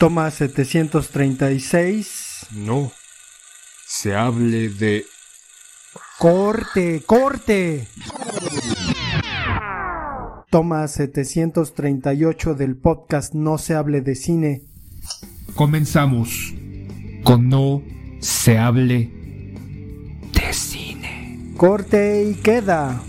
Toma 736. No. Se hable de... Corte, corte. Toma 738 del podcast No se hable de cine. Comenzamos con No se hable de cine. Corte y queda.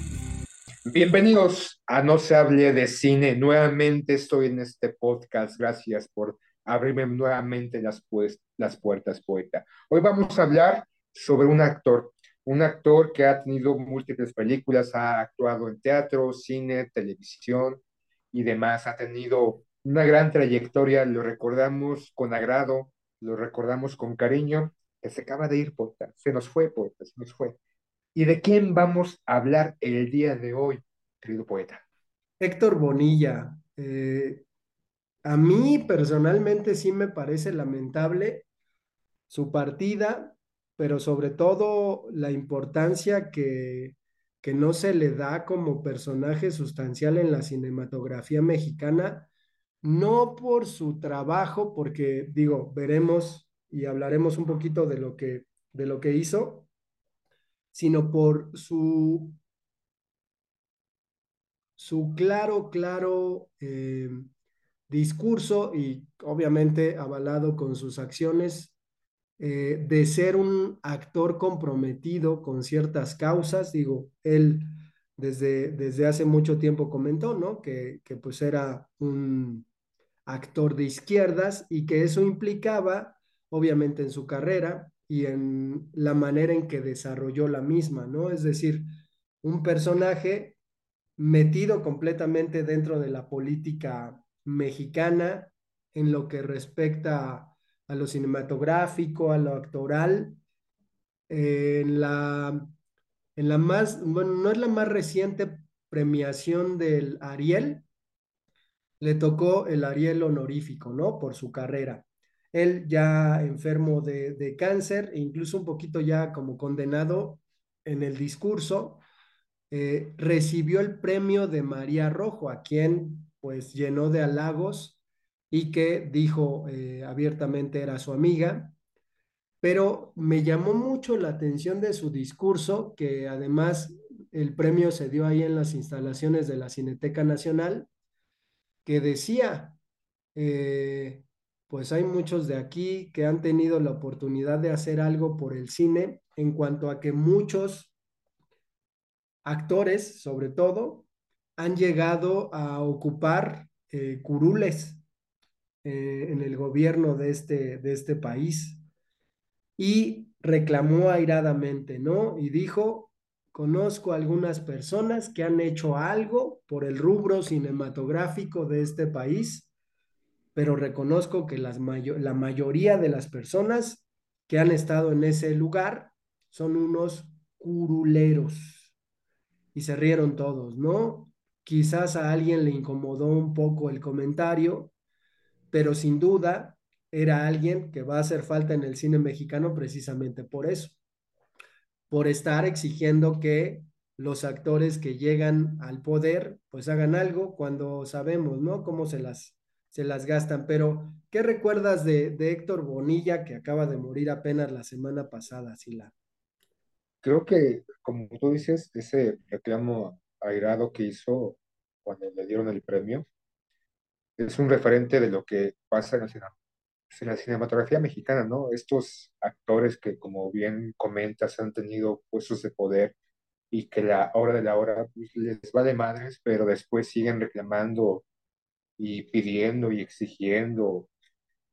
Bienvenidos a No se hable de cine. Nuevamente estoy en este podcast. Gracias por abrirme nuevamente las, pues, las puertas, poeta. Hoy vamos a hablar sobre un actor, un actor que ha tenido múltiples películas, ha actuado en teatro, cine, televisión y demás, ha tenido una gran trayectoria, lo recordamos con agrado, lo recordamos con cariño, que se acaba de ir, poeta, se nos fue, poeta, se nos fue. ¿Y de quién vamos a hablar el día de hoy, querido poeta? Héctor Bonilla, eh, a mí personalmente sí me parece lamentable su partida, pero sobre todo la importancia que, que no se le da como personaje sustancial en la cinematografía mexicana, no por su trabajo, porque digo, veremos y hablaremos un poquito de lo que, de lo que hizo, sino por su, su claro, claro eh, discurso y obviamente avalado con sus acciones eh, de ser un actor comprometido con ciertas causas. Digo, él desde, desde hace mucho tiempo comentó, ¿no? Que, que pues era un actor de izquierdas y que eso implicaba, obviamente, en su carrera y en la manera en que desarrolló la misma, ¿no? Es decir, un personaje metido completamente dentro de la política mexicana en lo que respecta a lo cinematográfico, a lo actoral. en, la, en la más, bueno, no es la más reciente premiación del Ariel, le tocó el Ariel honorífico, ¿no? Por su carrera. Él ya enfermo de, de cáncer e incluso un poquito ya como condenado en el discurso, eh, recibió el premio de María Rojo, a quien pues llenó de halagos y que dijo eh, abiertamente era su amiga, pero me llamó mucho la atención de su discurso, que además el premio se dio ahí en las instalaciones de la Cineteca Nacional, que decía, eh, pues hay muchos de aquí que han tenido la oportunidad de hacer algo por el cine en cuanto a que muchos actores, sobre todo, han llegado a ocupar eh, curules eh, en el gobierno de este, de este país y reclamó airadamente, ¿no? Y dijo, conozco algunas personas que han hecho algo por el rubro cinematográfico de este país, pero reconozco que las la mayoría de las personas que han estado en ese lugar son unos curuleros. Y se rieron todos, ¿no? Quizás a alguien le incomodó un poco el comentario, pero sin duda era alguien que va a hacer falta en el cine mexicano precisamente por eso, por estar exigiendo que los actores que llegan al poder pues hagan algo cuando sabemos, ¿no? Cómo se las, se las gastan. Pero, ¿qué recuerdas de, de Héctor Bonilla que acaba de morir apenas la semana pasada, Sila? Creo que, como tú dices, ese reclamo airado que hizo cuando le dieron el premio, es un referente de lo que pasa en la, cinematografía mexicana, ¿no? Estos actores que, como bien comentas, han tenido puestos de poder y que la hora de la hora pues, les va de madres, pero después siguen reclamando y pidiendo y exigiendo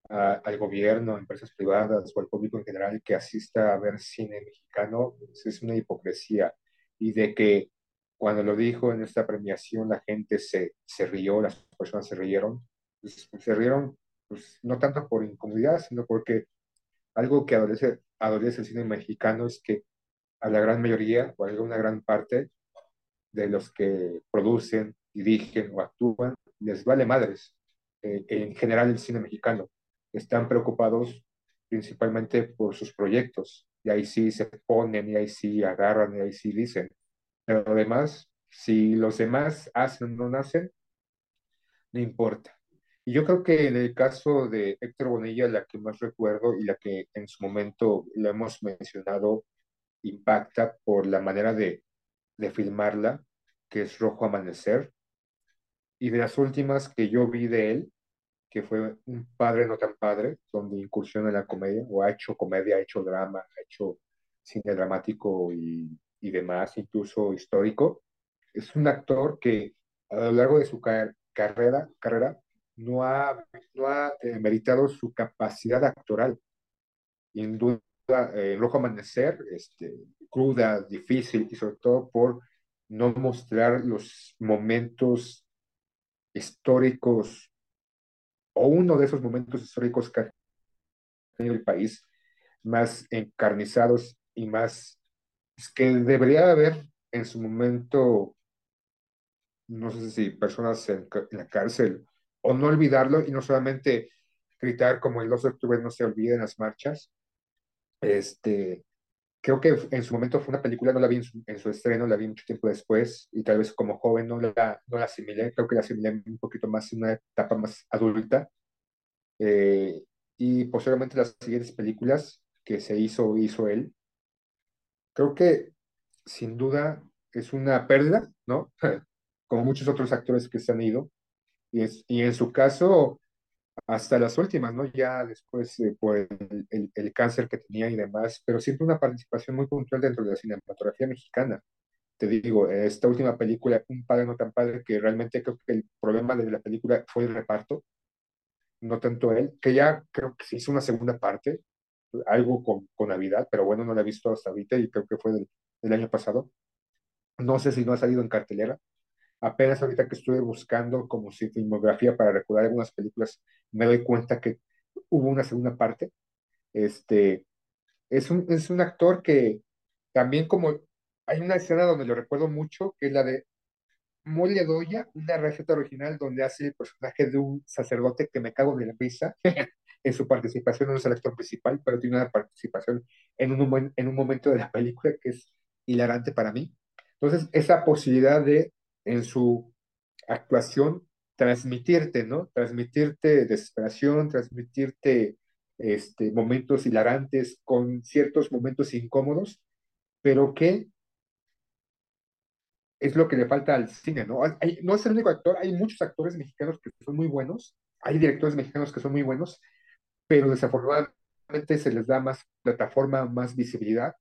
al gobierno, a empresas privadas o al público en general que asista a ver cine mexicano, es una hipocresía. Y de que cuando lo dijo en esta premiación, la gente se, se rió, las personas se rieron. Pues, se rieron pues, no tanto por incomodidad, sino porque algo que adolece, adolece el cine mexicano es que a la gran mayoría, o a una gran parte de los que producen, dirigen o actúan, les vale madres. Eh, en general el cine mexicano. Están preocupados principalmente por sus proyectos. Y ahí sí se ponen, y ahí sí agarran, y ahí sí dicen. Pero además, si los demás hacen o no hacen, no importa. Y yo creo que en el caso de Héctor Bonilla, la que más recuerdo y la que en su momento lo hemos mencionado, impacta por la manera de, de filmarla, que es Rojo Amanecer. Y de las últimas que yo vi de él, que fue Un padre no tan padre, donde incursiona en la comedia, o ha hecho comedia, ha hecho drama, ha hecho cine dramático y, y demás, incluso histórico. Es un actor que a lo largo de su car carrera, carrera no ha, no ha eh, meritado su capacidad actoral. En duda, eh, Rojo Amanecer, este, cruda, difícil, y sobre todo por no mostrar los momentos históricos o uno de esos momentos históricos que ha tenido el país más encarnizados y más es que debería haber en su momento no sé si personas en, en, la cárcel o no olvidarlo y no solamente gritar como el 2 de octubre no se olviden las marchas este creo que en su momento fue una película, no la vi en su, en su, estreno, la vi mucho tiempo después y tal vez como joven no la, no la asimilé, creo que la asimilé un poquito más en una etapa más adulta. Eh, y posteriormente las siguientes películas que se hizo, hizo él, creo que sin duda es una pérdida, ¿no? como muchos otros actores que se han ido. Y, es, y en su caso, hasta las últimas, ¿no? Ya después eh, por el, el, el, cáncer que tenía y demás, pero siempre una participación muy puntual dentro de la cinematografía mexicana. Te digo, esta última película, Un padre no tan padre, que realmente creo que el problema de la película fue el reparto, no tanto él, que ya creo que se hizo una segunda parte, algo con, con Navidad, pero bueno, no la he visto hasta ahorita y creo que fue del, del año pasado. No sé si no ha salido en cartelera, Apenas ahorita que estuve buscando como si filmografía para recordar algunas películas, me doy cuenta que hubo una segunda parte. Este, es un, es un actor que también como hay una escena donde lo recuerdo mucho, que es la de Mole Doya, una receta original donde hace el personaje de un sacerdote que me cago de la risa. en su participación no es el actor principal, pero tiene una participación en un, en un momento de la película que es hilarante para mí. Entonces, esa posibilidad de en su actuación transmitirte, ¿no? Transmitirte desesperación, transmitirte este, momentos hilarantes con ciertos momentos incómodos, pero que es lo que le falta al cine, ¿no? Hay, no es el único actor, hay muchos actores mexicanos que son muy buenos, hay directores mexicanos que son muy buenos, pero desafortunadamente se les da más plataforma, más visibilidad.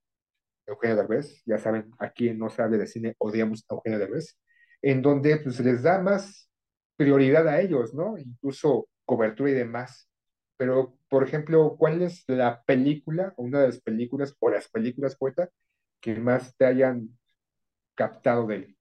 Eugenio Derbez, ya saben, aquí no se habla de cine, odiamos a Eugenio Derbez, en donde pues, se les da más prioridad a ellos, ¿no? Incluso cobertura y demás. Pero, por ejemplo, ¿cuál es la película, una de las películas, o las películas poeta, que más te hayan captado de él?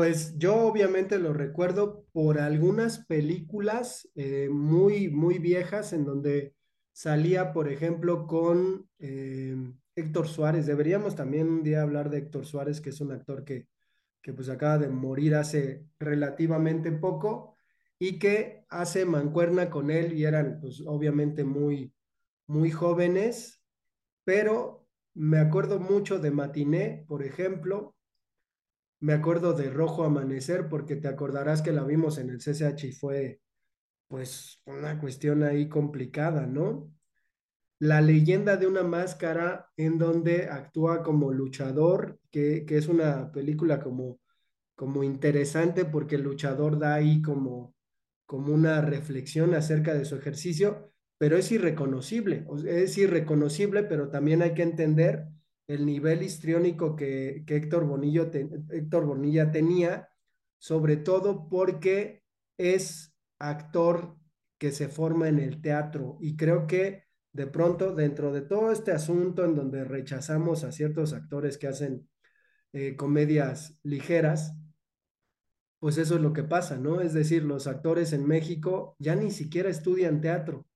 Pues yo obviamente lo recuerdo por algunas películas eh, muy, muy viejas en donde salía, por ejemplo, con eh, Héctor Suárez. Deberíamos también un día hablar de Héctor Suárez, que es un actor que, que pues acaba de morir hace relativamente poco y que hace mancuerna con él y eran pues obviamente muy, muy jóvenes, pero me acuerdo mucho de Matiné, por ejemplo, me acuerdo de Rojo Amanecer porque te acordarás que la vimos en el CCH y fue pues una cuestión ahí complicada, ¿no? La leyenda de una máscara en donde actúa como luchador, que, que es una película como, como interesante porque el luchador da ahí como, como una reflexión acerca de su ejercicio, pero es irreconocible, es irreconocible, pero también hay que entender el nivel histriónico que, que Héctor, Héctor Bonilla tenía, sobre todo porque es actor que se forma en el teatro y creo que de pronto, dentro de todo este asunto en donde rechazamos a ciertos actores que hacen eh, comedias ligeras, pues eso es lo que pasa, ¿no? Es decir, los actores en México ya ni siquiera estudian teatro.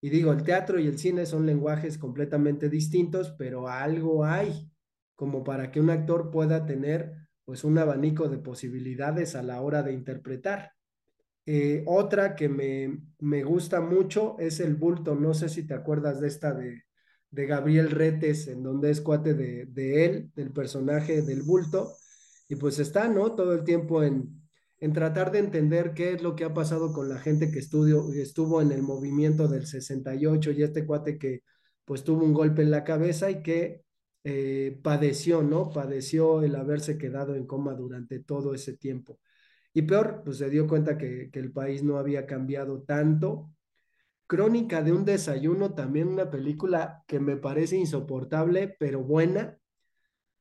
Y digo, el teatro y el cine son lenguajes completamente distintos, pero algo hay como para que un actor pueda tener pues un abanico de posibilidades a la hora de interpretar. Eh, otra que me, me, gusta mucho es El Bulto. No sé si te acuerdas de esta de, de Gabriel Retes, en donde es cuate de, de, él, del personaje del Bulto. Y pues está, ¿no? Todo el tiempo en, en tratar de entender qué es lo que ha pasado con la gente que estudió, estuvo en el movimiento del 68 y este cuate que pues tuvo un golpe en la cabeza y que eh, padeció, ¿no? Padeció el haberse quedado en coma durante todo ese tiempo. Y peor, pues se dio cuenta que el país no había cambiado tanto. Crónica de un desayuno, también una película que me parece insoportable, pero buena,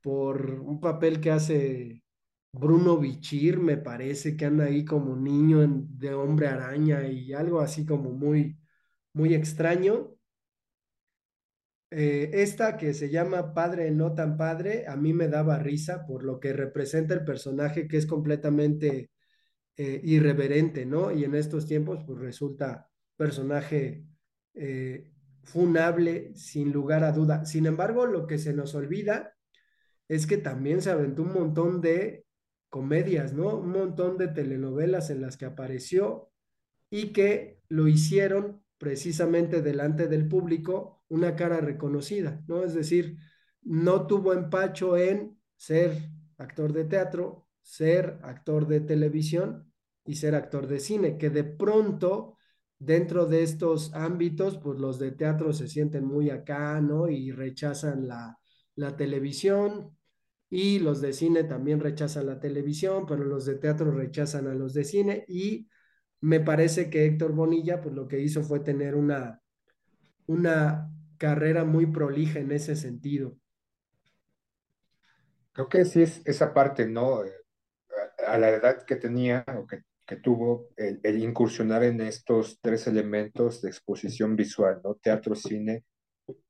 por un papel que hace Bruno Bichir, me parece que anda ahí como niño de hombre araña y algo así como muy, muy extraño. Eh, esta que se llama Padre no tan padre, a mí me daba risa por lo que representa el personaje que es completamente eh, irreverente, ¿no? Y en estos tiempos pues resulta personaje eh, funable sin lugar a duda. Sin embargo, lo que se nos olvida es que también se aventó un montón de comedias, ¿no? Un montón de telenovelas en las que apareció y que lo hicieron precisamente delante del público una cara reconocida, ¿no? Es decir, no tuvo empacho en ser actor de teatro, ser actor de televisión y ser actor de cine, que de pronto dentro de estos ámbitos, pues los de teatro se sienten muy acá, ¿no? Y rechazan la, la televisión, y los de cine también rechazan la televisión, pero los de teatro rechazan a los de cine y me parece que Héctor Bonilla, pues lo que hizo fue tener una, una carrera muy prolija en ese sentido. Creo que sí es esa parte, ¿no? A la edad que tenía o que, tuvo, el, el, incursionar en estos tres elementos de exposición visual, ¿no? Teatro, cine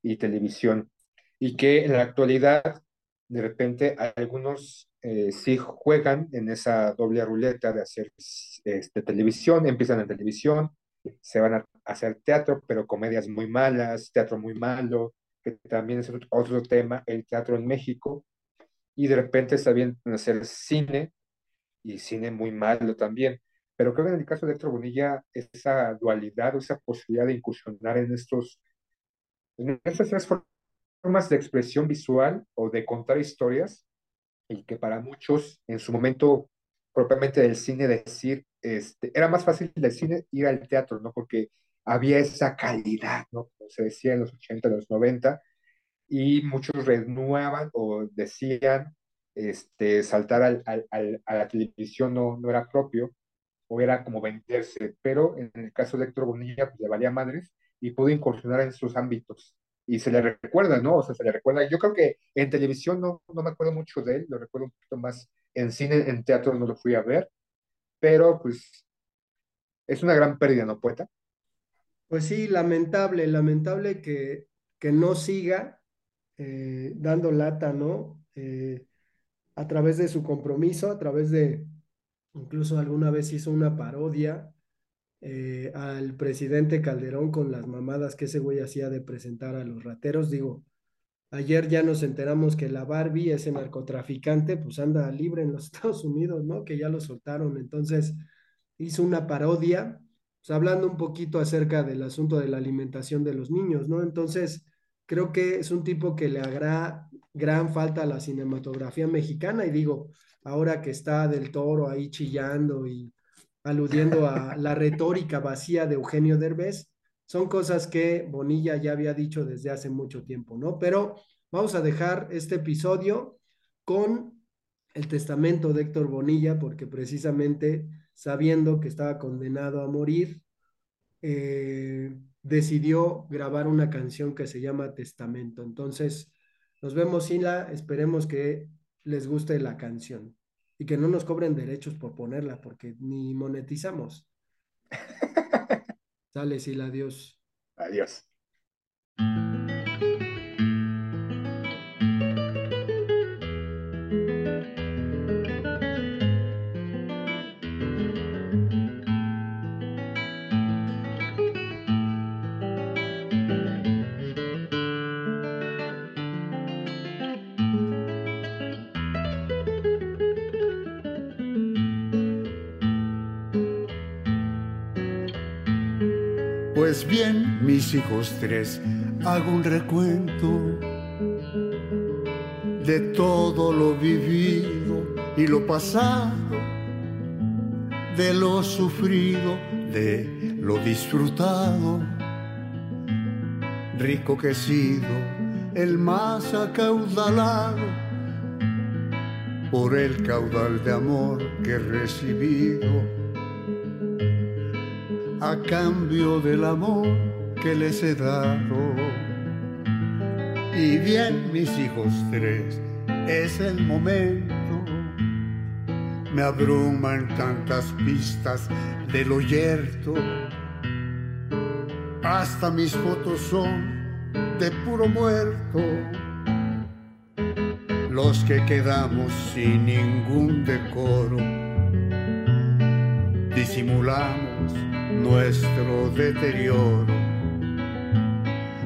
y televisión. Y que en la actualidad, de repente, algunos eh, sí juegan en esa doble ruleta de hacer este, televisión, empiezan en televisión, se van a hacer teatro, pero comedias muy malas, teatro muy malo, que también es otro tema, el teatro en México, y de repente se a hacer cine, y cine muy malo también. Pero creo que en el caso de Héctor Bonilla, esa dualidad, esa posibilidad de incursionar en estos, en formas de expresión visual o de contar historias, y que para muchos en su momento propiamente del cine decir, este, era más fácil del cine ir al teatro, ¿no? Porque había esa calidad, ¿no? Como se decía en los 80, los 90, y muchos renuevan o decían, este, saltar al, al, a la televisión no, no era propio, o era como venderse, pero en el caso de Héctor Bonilla, pues le valía madres y pudo incursionar en sus ámbitos y se le recuerda, ¿no? O sea, se le recuerda. Yo creo que en televisión no, no me acuerdo mucho de él, lo recuerdo un poquito más en cine, en teatro no lo fui a ver, pero pues es una gran pérdida, ¿no, poeta? Pues sí, lamentable, lamentable que, que no siga eh, dando lata, ¿no? Eh, a través de su compromiso, a través de, incluso alguna vez hizo una parodia eh, al presidente Calderón con las mamadas que ese güey hacía de presentar a los rateros. Digo, ayer ya nos enteramos que la Barbie, ese narcotraficante, pues anda libre en los Estados Unidos, ¿no? Que ya lo soltaron. Entonces hizo una parodia, pues, hablando un poquito acerca del asunto de la alimentación de los niños, ¿no? Entonces, creo que es un tipo que le hará gran falta a la cinematografía mexicana y digo, ahora que está del toro ahí chillando y aludiendo a la retórica vacía de Eugenio Derbez, son cosas que Bonilla ya había dicho desde hace mucho tiempo, ¿no? Pero vamos a dejar este episodio con el testamento de Héctor Bonilla, porque precisamente sabiendo que estaba condenado a morir, eh, decidió grabar una canción que se llama Testamento. Entonces, nos vemos, Sila, esperemos que les guste la canción y que no nos cobren derechos por ponerla, porque ni monetizamos. Sale, Sila, adiós. Adiós. Pues bien, mis hijos tres, hago un recuento de todo lo vivido y lo pasado. de lo sufrido, de lo disfrutado. Rico que he sido, el más acaudalado por el caudal de amor que he recibido. A cambio del amor que les he dado. Y bien, mis hijos tres, es el momento me abruman tantas pistas de lo yerto. Hasta mis fotos son de puro muerto. Los que quedamos sin ningún decoro, disimulamos nuestro deterioro.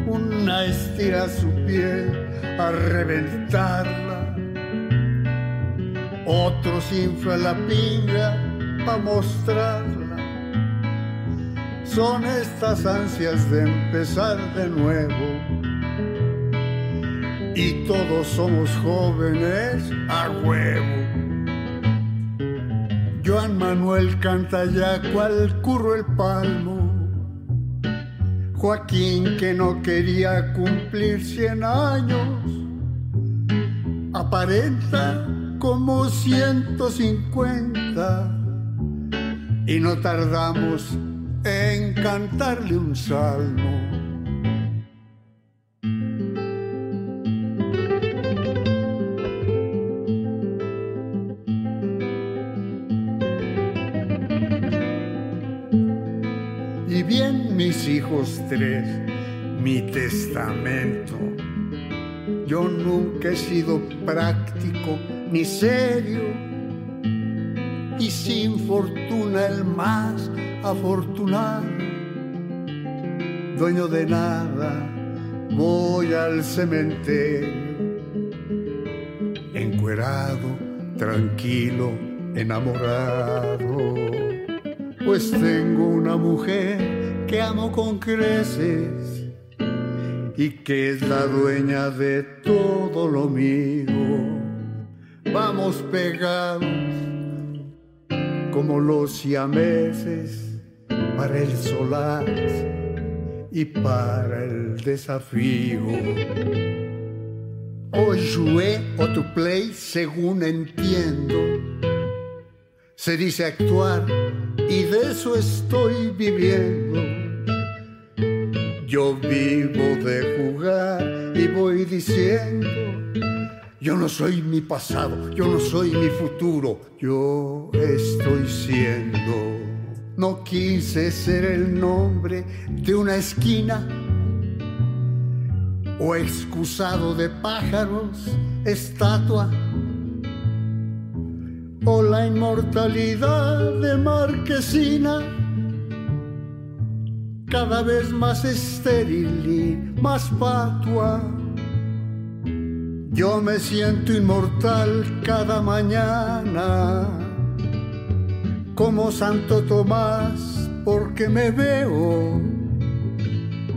Una estira su piel a reventarla otros infla la pinga para mostrarla. Son estas ansias de empezar de nuevo. Y todos somos jóvenes a huevo. Joan Manuel canta ya cual curro el palmo. Joaquín que no quería cumplir cien años. Aparenta como 150 y no tardamos en cantarle un salmo. mi testamento. Yo nunca he sido práctico ni serio y sin fortuna el más afortunado. Dueño de nada, voy al cementerio, encuerado, tranquilo, enamorado, pues tengo una mujer que amo con creces y que es la dueña de todo lo mío vamos pegados como los siameses para el solar y para el desafío. O jouer o to play según entiendo. Se dice actuar y de eso estoy viviendo. Yo vivo de jugar y voy diciendo yo no soy mi pasado, yo no soy mi futuro, yo estoy siendo. No quise ser el nombre de una esquina o excusado de pájaros, estatua o la inmortalidad de marquesina, cada vez más estéril y más patua yo me siento inmortal cada mañana, como Santo Tomás, porque me veo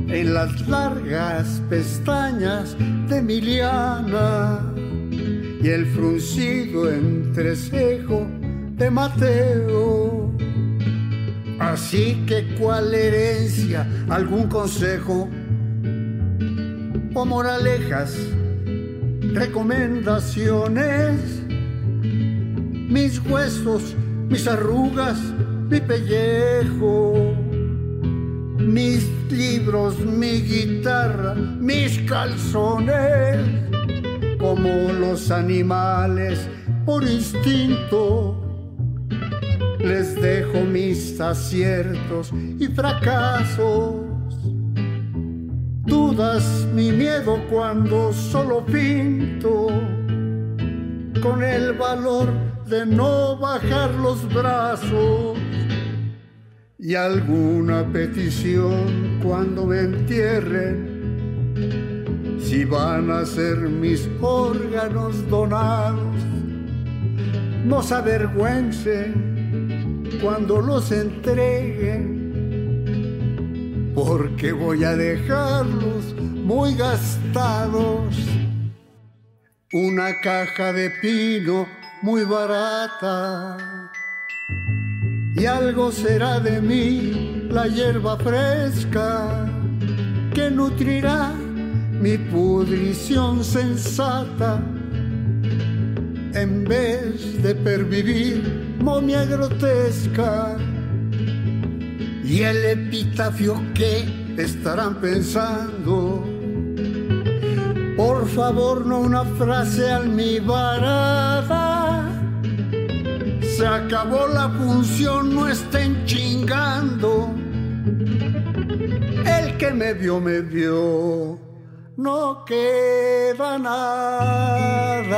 en las largas pestañas de Emiliana y el fruncido entrecejo de Mateo. Así que cuál herencia, algún consejo o moralejas recomendaciones, mis huesos, mis arrugas, mi pellejo, mis libros, mi guitarra, mis calzones, como los animales por instinto. Les dejo mis aciertos y fracasos. Dudas mi miedo cuando solo pinto con el valor de no bajar los brazos. Y alguna petición cuando me entierren si van a ser mis órganos donados no se avergüencen cuando los entreguen porque voy a dejarlos muy gastados. Una caja de pino muy barata y algo será de mí la hierba fresca que nutrirá mi pudrición sensata en vez de pervivir momia grotesca y el epitafio que estarán pensando. Por favor no una frase almibarada. Se acabó la función no estén chingando. El que me vio me vio. No queda nada.